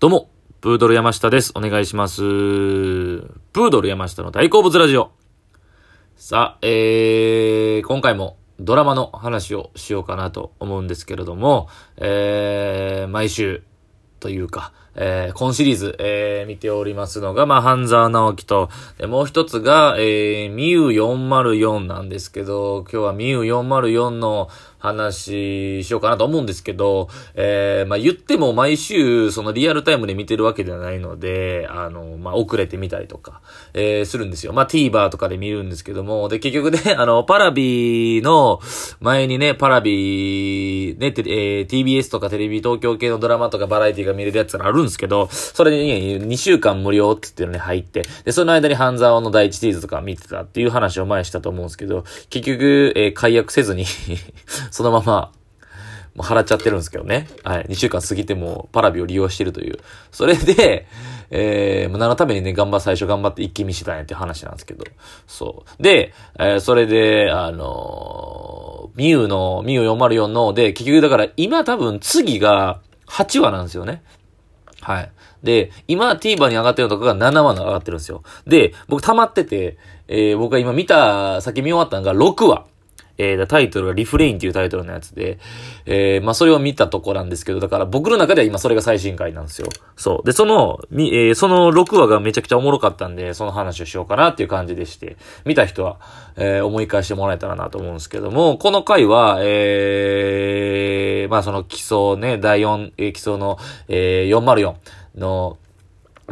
どうも、プードル山下です。お願いします。プードル山下の大好物ラジオ。さあ、えー、今回もドラマの話をしようかなと思うんですけれども、えー、毎週というか、えー、今シリーズ、えー、見ておりますのが、まあ、半沢直樹と、でもう一つが、えー、ミュ404なんですけど、今日はミュ404の話しようかなと思うんですけど、えー、まあ、言っても毎週、そのリアルタイムで見てるわけではないので、あの、まあ、遅れてみたりとか、えー、するんですよ。まあ、TVer とかで見るんですけども、で、結局ね、あの、パラビの、前にね、パラビ、ね、えー、TBS とかテレビ東京系のドラマとかバラエティが見れるやつがあるんですけど、それに、ね、2週間無料って言ってのに入って、で、その間に半沢の第一シリーズとか見てたっていう話を前したと思うんですけど、結局、えー、解約せずに そのまま、もう払っちゃってるんですけどね。はい。2週間過ぎてもパラビを利用してるという。それで、えー、何のためにね、頑張、最初頑張って一気見したんやっていう話なんですけど。そう。で、えー、それで、あのー、ミューの、ミュー404の、で、結局だから今多分次が8話なんですよね。はい。で、今 TVer に上がってるのとかが7話の上がってるんですよ。で、僕溜まってて、えー、僕が今見た、先見終わったのが6話。えー、タイトルがリフレインっていうタイトルのやつで、えー、まあ、それを見たとこなんですけど、だから僕の中では今それが最新回なんですよ。そう。で、その、み、えー、その6話がめちゃくちゃおもろかったんで、その話をしようかなっていう感じでして、見た人は、えー、思い返してもらえたらなと思うんですけども、この回は、えー、まあ、その基礎ね、第4、えー、基礎の、えー、404の、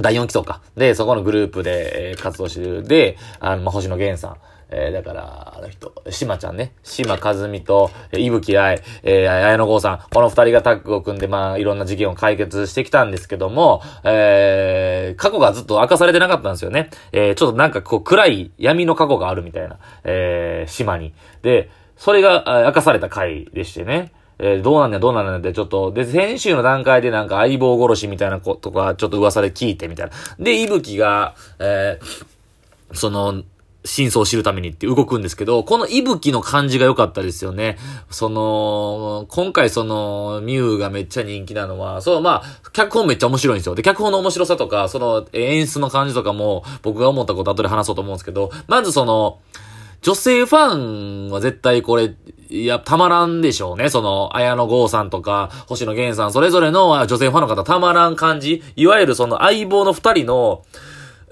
第4基礎か。で、そこのグループで、えー、活動してる。で、あの、まあ、星野源さん。えー、だから、あの人、しまちゃんね。しまかずみと、えー、いぶきあい、えー、綾野剛さん。この二人がタッグを組んで、まあ、いろんな事件を解決してきたんですけども、えー、過去がずっと明かされてなかったんですよね。えー、ちょっとなんかこう、暗い闇の過去があるみたいな、えー、島に。で、それが明かされた回でしてね。えー、どうなんだ、どうなんだよって、ちょっと、で、先週の段階でなんか相棒殺しみたいなことが、ちょっと噂で聞いてみたいな。で、いぶきが、えー、その、真相を知るためにって動くんですけど、この息吹の感じが良かったですよね。その、今回その、ミュウがめっちゃ人気なのは、そう、まあ、脚本めっちゃ面白いんですよ。で、脚本の面白さとか、その演出の感じとかも、僕が思ったこと後で話そうと思うんですけど、まずその、女性ファンは絶対これ、いや、たまらんでしょうね。その、綾野剛さんとか、星野源さん、それぞれの女性ファンの方たまらん感じ。いわゆるその相棒の二人の、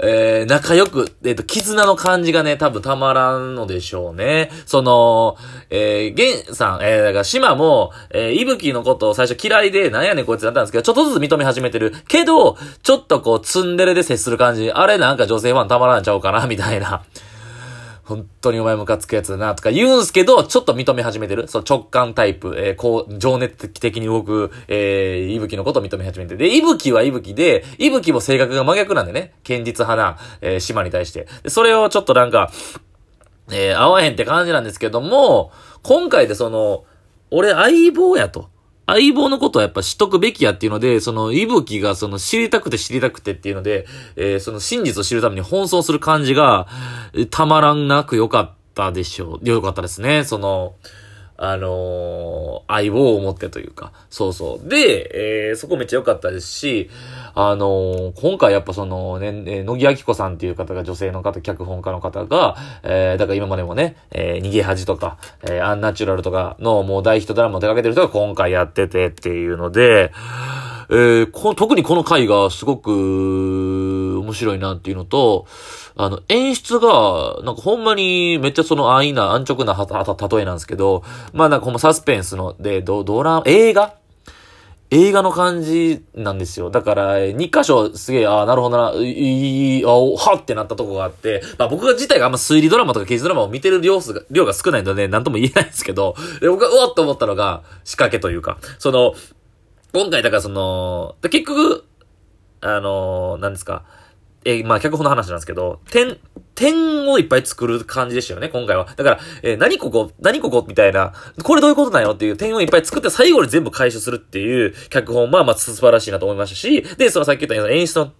えー、仲良く、えっ、ー、と、絆の感じがね、多分たまらんのでしょうね。その、えー、ゲンさん、えー、だから、島も、えー、いぶきのことを最初嫌いで、なんやねんこいつだったんですけど、ちょっとずつ認め始めてる。けど、ちょっとこう、ツンデレで接する感じ。あれなんか女性ファンたまらんちゃうかな、みたいな。本当にお前ムカつくやつだな、とか言うんすけど、ちょっと認め始めてる。そう、直感タイプ、えー、こう、情熱的に動く、えー、いぶきのことを認め始めてる。で、いぶきはいぶきで、いぶきも性格が真逆なんでね。堅実派な、えー、島に対して。で、それをちょっとなんか、えー、合わへんって感じなんですけども、今回でその、俺相棒やと。相棒のことはやっぱ知っとくべきやっていうので、その、いぶきがその知りたくて知りたくてっていうので、えー、その真実を知るために奔走する感じが、たまらんなく良かったでしょう。良かったですね。その、あのー、相棒を持ってというか、そうそう。で、えー、そこめっちゃ良かったですし、あのー、今回やっぱそのね、え、野木明子さんっていう方が女性の方、脚本家の方が、えー、だから今までもね、えー、逃げ恥とか、えー、アンナチュラルとかのもう大ヒットドラマを手掛けてる人が今回やっててっていうので、えー、こ特にこの回がすごく面白いなっていうのと、あの、演出が、なんかほんまにめっちゃその安易な、安直な例えなんですけど、まあなんかほんまサスペンスの、で、ド、ドラ、映画？映画の感じなんですよ。だから、2箇所すげえ、ああ、なるほどな、いい、あおはってなったとこがあって、まあ僕が自体があんま推理ドラマとか刑事ドラマを見てる量数が、量が少ないので、なんとも言えないんですけど、で僕がうわっと思ったのが、仕掛けというか、その、今回だからその、結局、あの、なんですか、えー、まあ、脚本の話なんですけど、点、点をいっぱい作る感じでしたよね、今回は。だから、えー、何ここ、何ここみたいな、これどういうことだよっていう点をいっぱい作って最後に全部回収するっていう脚本は、まあ、素晴らしいなと思いましたし、で、そのさっき言ったような演出の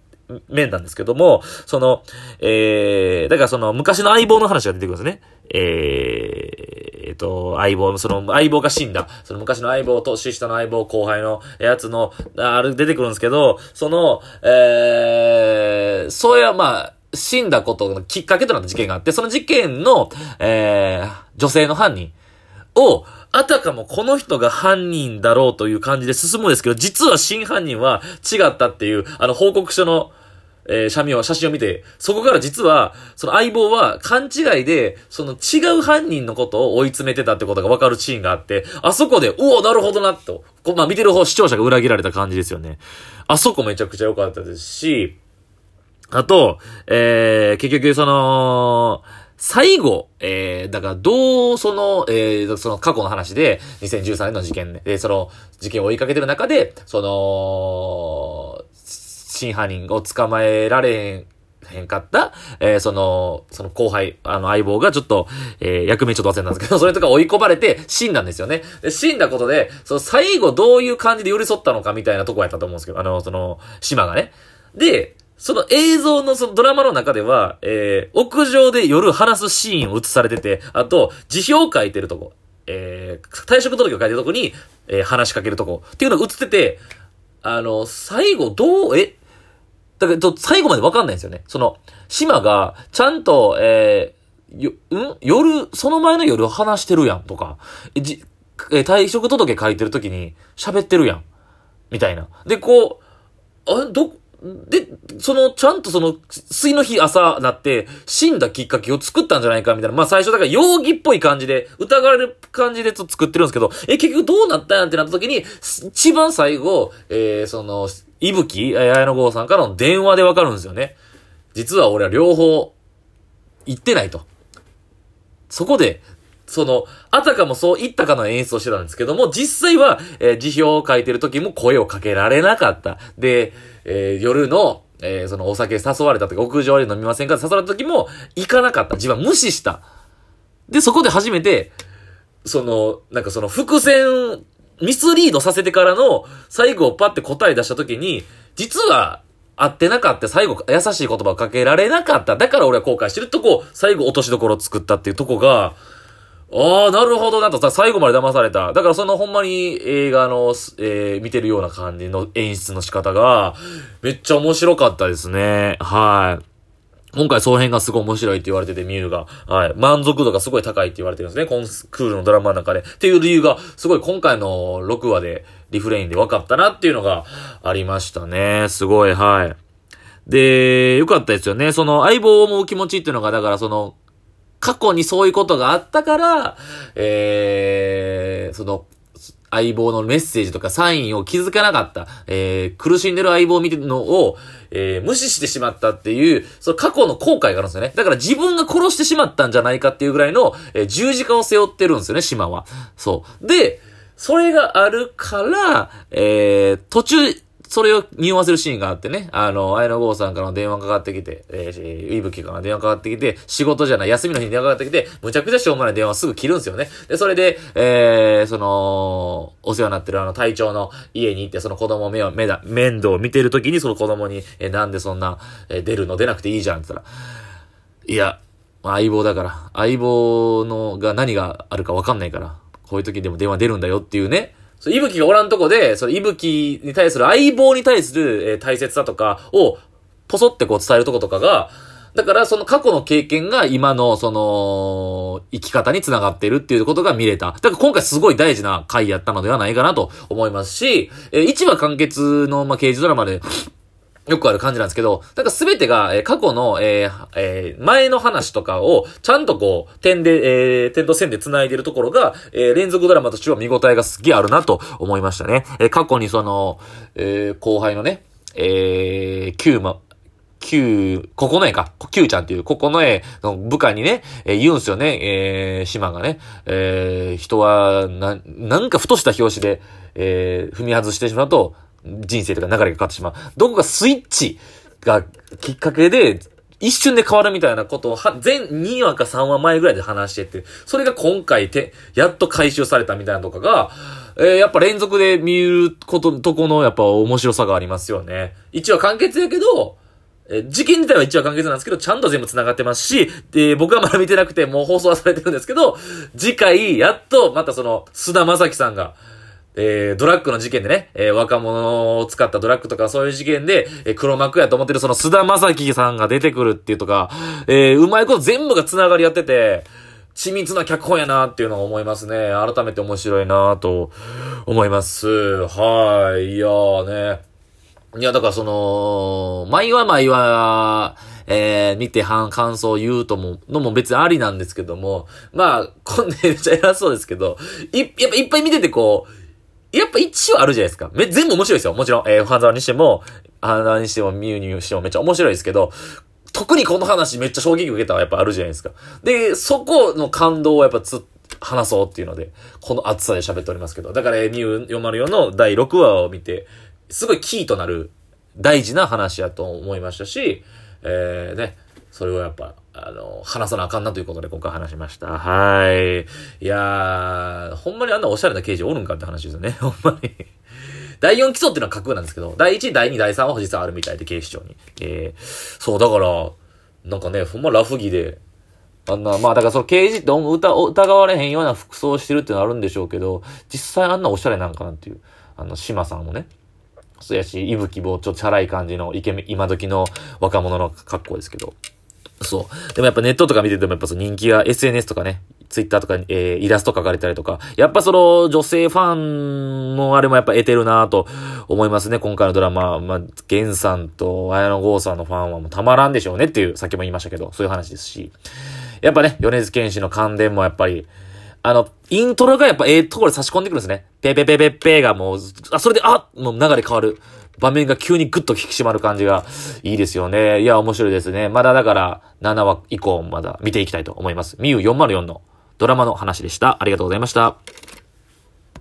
面なんですけども、その、えー、だからその昔の相棒の話が出てくるんですね。ええっ、と、相棒、その相棒が死んだ、その昔の相棒、年下の相棒、後輩のやつの、あれ出てくるんですけど、その、えー、そういや、まあ、死んだことのきっかけとなった事件があって、その事件の、えー、女性の犯人を、あたかもこの人が犯人だろうという感じで進むんですけど、実は真犯人は違ったっていう、あの報告書の、えー、写メを、写真を見て、そこから実は、その相棒は勘違いで、その違う犯人のことを追い詰めてたってことがわかるシーンがあって、あそこで、おおなるほどな、と。こまあ見てる方、視聴者が裏切られた感じですよね。あそこめちゃくちゃ良かったですし、あと、えー、結局その、最後、えー、だからどう、その、えー、その過去の話で、2013年の事件で、で、その、事件を追いかけてる中で、その、真犯人を捕まえられへん、かった、えー、その、その後輩、あの相棒がちょっと、えー、役名ちょっと忘れたんですけど、それとか追い込まれて死んだんですよね。で、死んだことで、その最後どういう感じで寄り添ったのかみたいなとこやったと思うんですけど、あの、その、島がね。で、その映像のそのドラマの中では、えー、屋上で夜話すシーンを映されてて、あと、辞表を書いてるとこ、えー、退職届を書いてるとこに、えー、話しかけるとこ、っていうのが映ってて、あの、最後どう、え、だけど、最後までわかんないんですよね。その、島が、ちゃんと、えー、よ、ん？夜、その前の夜話してるやんとか、え、じ、え退職届書いてる時に喋ってるやん。みたいな。で、こう、あ、ど、で、その、ちゃんとその、水の日朝なって、死んだきっかけを作ったんじゃないかみたいな。まあ最初だから容疑っぽい感じで、疑われる感じで作ってるんですけど、え、結局どうなったんってなった時に、一番最後、えー、その、いぶき、綾野剛さんからの電話でわかるんですよね。実は俺は両方、言ってないと。そこで、その、あたかもそう言ったかの演出をしてたんですけども、実際は、えー、辞表を書いてる時も声をかけられなかった。で、えー、夜の、えー、そのお酒誘われた時、屋上で飲みませんかって誘われた時も、行かなかった。自分は無視した。で、そこで初めて、その、なんかその伏線、ミスリードさせてからの、最後をパッて答え出した時に、実は、会ってなかった。最後、優しい言葉をかけられなかった。だから俺は後悔してるとこ、最後落としどころを作ったっていうとこが、ああ、なるほどなとさ、最後まで騙された。だからそのほんまに映画の、えー、見てるような感じの演出の仕方が、めっちゃ面白かったですね。はい。今回その辺がすごい面白いって言われてて、ミューが。はい。満足度がすごい高いって言われてるんですね。コンスクールのドラマの中で。っていう理由が、すごい今回の6話で、リフレインで分かったなっていうのがありましたね。すごい、はい。で、よかったですよね。その相棒を思う気持ちっていうのが、だからその、過去にそういうことがあったから、えー、その、相棒のメッセージとかサインを気づかなかった、えー、苦しんでる相棒を見てるのを、えー、無視してしまったっていう、その過去の後悔があるんですよね。だから自分が殺してしまったんじゃないかっていうぐらいの、えー、十字架を背負ってるんですよね、島は。そう。で、それがあるから、えー、途中、それを匂わせるシーンがあってね、あの、綾野剛さんからの電話かかってきて、えー、いぶきから電話かかってきて、仕事じゃない、休みの日に電話かかってきて、むちゃくちゃしょうもない電話すぐ切るんですよね。で、それで、えー、その、お世話になってるあの隊長の家に行って、その子供目を、目だ、面倒を見てる時に、その子供に、えー、なんでそんな、えー、出るの出なくていいじゃんって言ったら、いや、相棒だから、相棒のが何があるかわかんないから、こういう時でも電話出るんだよっていうね、そう、いぶきがおらんとこで、そのいぶきに対する相棒に対する、えー、大切さとかを、ポソってこう伝えるとことかが、だからその過去の経験が今のその生き方につながっているっていうことが見れた。だから今回すごい大事な回やったのではないかなと思いますし、えー、一話完結のまあ刑事ドラマでよくある感じなんですけど、なんかすべてが、えー、過去の、えーえー、前の話とかを、ちゃんとこう、点で、えー、点と線で繋いでるところが、えー、連続ドラマとしては見応えがすっげえあるなと思いましたね。えー、過去にその、えー、後輩のね、えー、キューマ、キュー、ここの絵か、キューちゃんっていう、ここの絵の部下にね、えー、言うんすよね、えー、島がね、えー、人は、な、なんかふとした拍子で、えー、踏み外してしまうと、人生とか流れが変わってしまう。どこかスイッチがきっかけで、一瞬で変わるみたいなことを、は、全2話か3話前ぐらいで話してて、それが今回て、やっと回収されたみたいなとかが、えー、やっぱ連続で見ること、とこのやっぱ面白さがありますよね。1話完結やけど、え事件自体は一話完結なんですけど、ちゃんと全部繋がってますし、で、僕はまだ見てなくて、もう放送はされてるんですけど、次回、やっと、またその、須田正樹さんが、えー、ドラッグの事件でね、えー、若者を使ったドラッグとかそういう事件で、えー、黒幕やと思ってるその須田正樹さんが出てくるっていうとか、えー、うまいこと全部が繋がり合ってて、緻密な脚本やなっていうのを思いますね。改めて面白いなと思います。はい。いやーね。いや、だからその、毎話毎話、えー、見て感想を言うとも、のも別にありなんですけども、まあ、こんなめっちゃ偉そうですけど、い、やっぱいっぱい見ててこう、やっぱ一話あるじゃないですか。め、全部面白いですよ。もちろん、えー、ファンザワにしても、ハンザワにしても、ミュウにしてもめっちゃ面白いですけど、特にこの話めっちゃ衝撃受けたはやっぱあるじゃないですか。で、そこの感動をやっぱつ、話そうっていうので、この熱さで喋っておりますけど。だから、ミュー404の第6話を見て、すごいキーとなる大事な話やと思いましたし、えー、ね、それをやっぱ、あの、話さなあかんなということで今回話しました。はい。いやー、ほんまにあんなおしゃれな刑事おるんかって話ですよね。ほんまに。第4基礎っていうのは架空なんですけど、第1、第2、第3は実はあるみたいで、警視庁に。えー、そう、だから、なんかね、ほんまラフ着で、あんな、まあだからその刑事って疑われへんような服装してるってのあるんでしょうけど、実際あんなおしゃれなんかなっていう、あの、島さんもね、そうやし、いぶきぼちょっとチャラい感じのイケメン、今時の若者の格好ですけど。そう。でもやっぱネットとか見ててもやっぱその人気が SNS とかね、ツイッターとかに、えー、イラスト描かれたりとか、やっぱその女性ファンのあれもやっぱ得てるなと思いますね。今回のドラマ、まあ、ゲンさんと綾野剛さんのファンはもうたまらんでしょうねっていう、さっきも言いましたけど、そういう話ですし。やっぱね、米津玄師の関連もやっぱり、あの、イントロがやっぱええところで差し込んでくるんですね。ペペペペペがもう、あ、それで、あもう流れ変わる。場面が急にグッと引き締まる感じがいいですよね。いや、面白いですね。まだだから、7話以降まだ見ていきたいと思います。ミュー404のドラマの話でした。ありがとうございました。